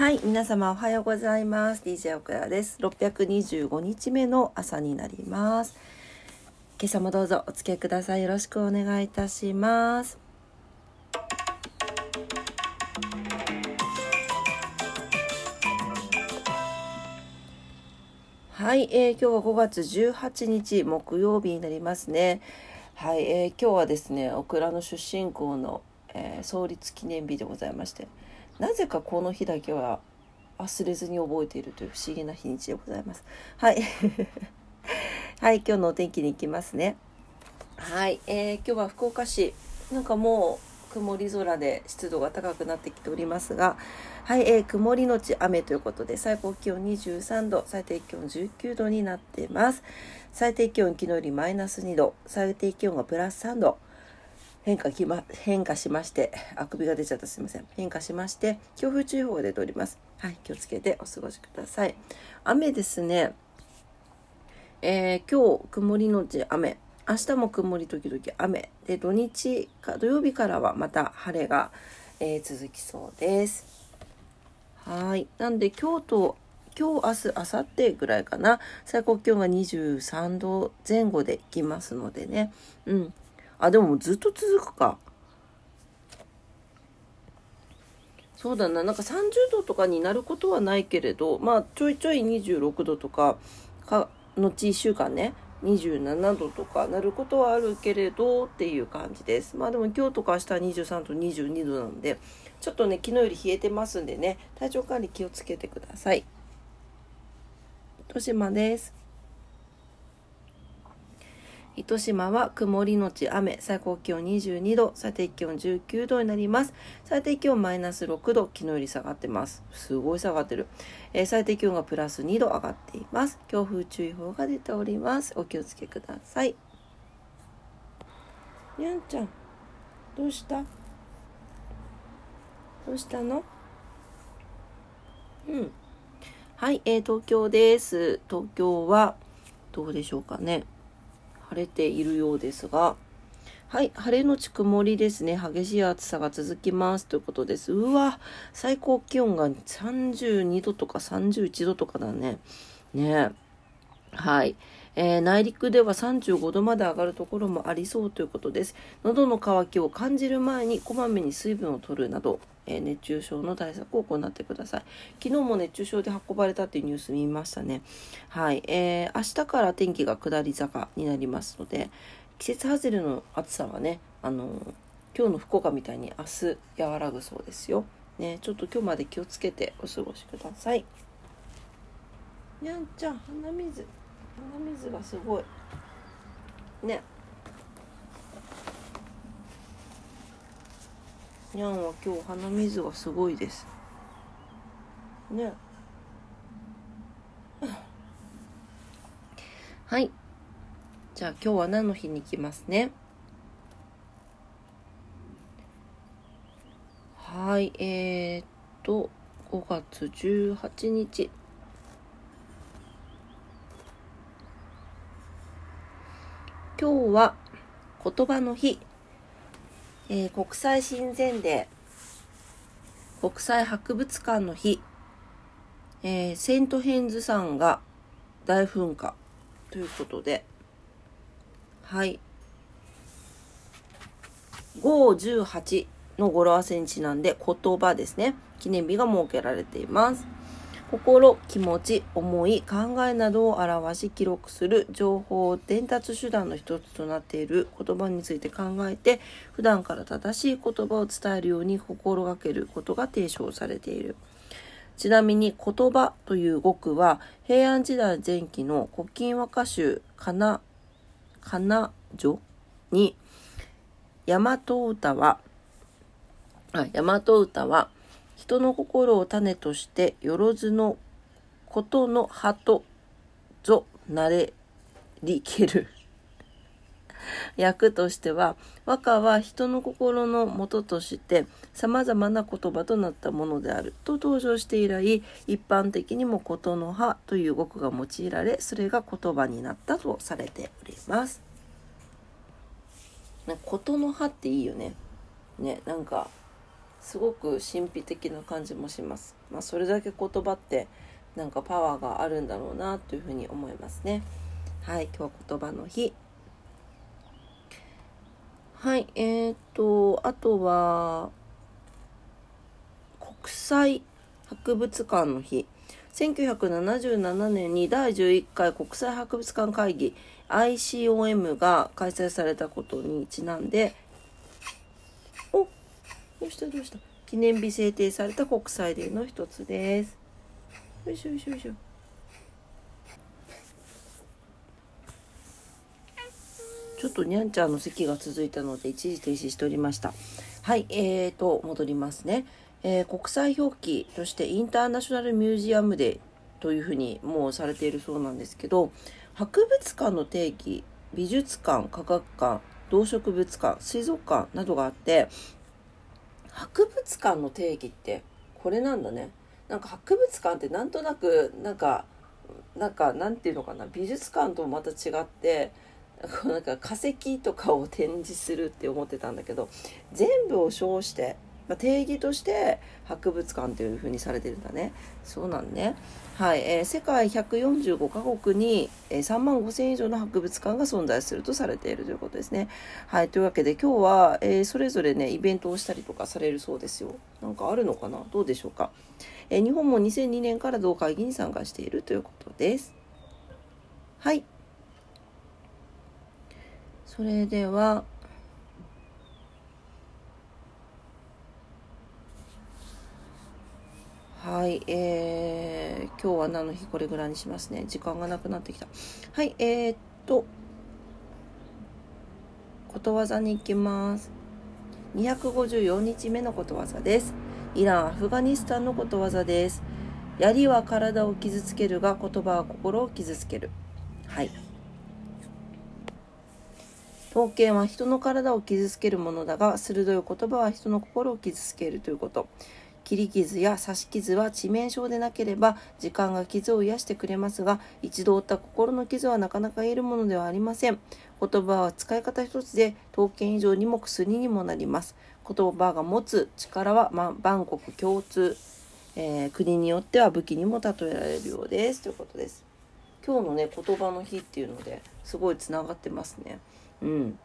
はい、皆様おはようございます。DJ オクラです。625日目の朝になります。今朝もどうぞお付き合いください。よろしくお願いいたします。はい、えー、今日は5月18日木曜日になりますね。はい、えー、今日はですね、オクラの出身校の、えー、創立記念日でございまして、なぜかこの日だけは忘れずに覚えているという不思議な日にちでございます。はい。はい、今日のお天気に行きますね。はい、えー、今日は福岡市、なんかもう曇り空で湿度が高くなってきておりますが、はい、えー、曇りのち雨ということで、最高気温23度、最低気温19度になっています。最低気温昨日よりマイナス2度、最低気温がプラス3度。変化きま、変化しまして、あくびが出ちゃったすいません。変化しまして、強風注意報が出ております。はい、気をつけてお過ごしください。雨ですね。えー、今日、曇りのち雨。明日も曇り時々雨。で、土日か、土曜日からはまた晴れが、えー、続きそうです。はい。なんで、今日と、今日、明日、明後日ぐらいかな。最高気温が23度前後でいきますのでね。うん。あ、でもずっと続くか。そうだな、なんか30度とかになることはないけれど、まあ、ちょいちょい26度とか、か、後1週間ね、27度とかなることはあるけれどっていう感じです。まあでも今日とか明日は23度、22度なんで、ちょっとね、昨日より冷えてますんでね、体調管理気をつけてください。豊島です。糸島は曇りのち雨、最高気温22度、最低気温19度になります。最低気温マイナス6度、昨日より下がってます。すごい下がってる。えー、最低気温がプラス2度上がっています。強風注意報が出ております。お気をつけください。にゃんちゃん、どうした？どうしたの？うん。はい、えー、東京です。東京は、どうでしょうかね。晴れているようですが、はい、晴れのち曇りですね。激しい暑さが続きます。ということです。うわ、最高気温が32度とか31度とかだね。ねはい。えー、内陸では35度まで上がるところもありそうということです。喉の渇きを感じる前にこまめに水分を取るなど、えー、熱中症の対策を行ってください。昨日も熱中症で運ばれたっていうニュース見ましたね。はい。えー、明日から天気が下り坂になりますので、季節外れの暑さはね、あの今日の福岡みたいに明日和らぐそうですよ。ね、ちょっと今日まで気をつけてお過ごしください。にゃんちゃん、鼻水。鼻水がすごいねにゃんは今日鼻水がすごいです。ね。はい。じゃあ今日は何の日に行きますね？はいえー、っと5月18日。今日は言葉の日、えー、国際親善デー、国際博物館の日、えー、セントヘンズ山が大噴火ということで、はい。5、18の語呂合わせにちなんで言葉ですね。記念日が設けられています。心、気持ち、思い、考えなどを表し記録する情報伝達手段の一つとなっている言葉について考えて普段から正しい言葉を伝えるように心がけることが提唱されている。ちなみに言葉という語句は平安時代前期の古今和歌集かな、かな女に大和歌は、あ、大和歌は人の心を種としてよろずのことの葉とぞなれりける 役としては和歌は人の心の元として様々な言葉となったものであると登場して以来一般的にもことの葉という語句が用いられそれが言葉になったとされております。ことの葉っていいよね。ねなんかすごく神秘的な感じもします。まあ、それだけ言葉ってなんかパワーがあるんだろうなというふうに思いますね。はい、今日言葉の日。はい、えー、っと、あとは、国際博物館の日。1977年に第11回国際博物館会議 ICOM が開催されたことにちなんでどうした？どうした？記念日制定された国際デーの一つです。よいしょよいしょよいしょ。ちょっとにゃんちゃんの席が続いたので一時停止しておりました。はいえーと戻りますね。えー、国際表記としてインターナショナルミュージアムデーというふうにもうされているそうなんですけど博物館の定義美術館科学館動植物館水族館などがあって博物館の定義ってこれなんだね。なんか博物館ってなんとなくなんかなんかなんていうのかな。美術館ともまた違ってなんか化石とかを展示するって思ってたんだけど全部を称してまあ、定義として博物館というふうにされてるんだね。そうなんね。はい、えー、世界145カ国に、えー、3万5000以上の博物館が存在するとされているということですね。はい、というわけで今日は、えー、それぞれねイベントをしたりとかされるそうですよ。なんかあるのかな？どうでしょうか？えー、日本も2002年から同会議に参加しているということです。はい。それでははい、えー、今日は何の日これぐらいにしますね。時間がなくなってきた。はい、えー、っと、ことわざに行きます。254日目のことわざです。イラン、アフガニスタンのことわざです。槍は体を傷つけるが、言葉は心を傷つける。はい。刀剣は人の体を傷つけるものだが、鋭い言葉は人の心を傷つけるということ。切り傷や刺し傷は致命傷でなければ時間が傷を癒してくれますが一度負った心の傷はなかなか癒えるものではありません。言葉は使い方一つで刀剣以上にも薬にもなります。言葉が持つ力は、ま万国共通、えー、国によっては武器にも例えられるようです。ということです。今日のね言葉の日っていうのですごいつながってますね。うん。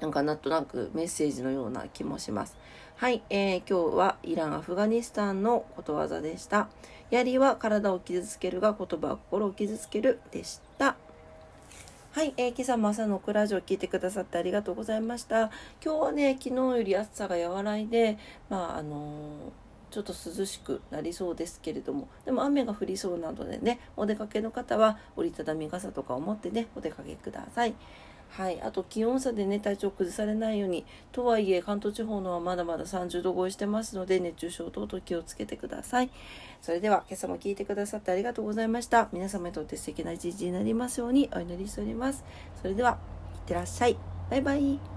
なんかなんとなくメッセージのような気もします。はい、えー、今日はイラン、アフガニスタンのことわざでした。槍は体を傷つけるが言葉は心を傷つけるでした。はい、えー、今朝も朝のクラジオを聞いてくださってありがとうございました。今日はね、昨日より暑さが和らいで、まあ、あのーちょっと涼しくなりそうですけれどもでも雨が降りそうなのでねお出かけの方は折りたたみ傘とかを持ってねお出かけください。はい、あと気温差でね体調崩されないように。とはいえ関東地方のはまだまだ30度超えしてますので熱中症等々気をつけてください。それでは今朝も聞いてくださってありがとうございました。皆様にとって素敵な一日になりますようにお祈りしております。それではいってらっしゃい。バイバイ。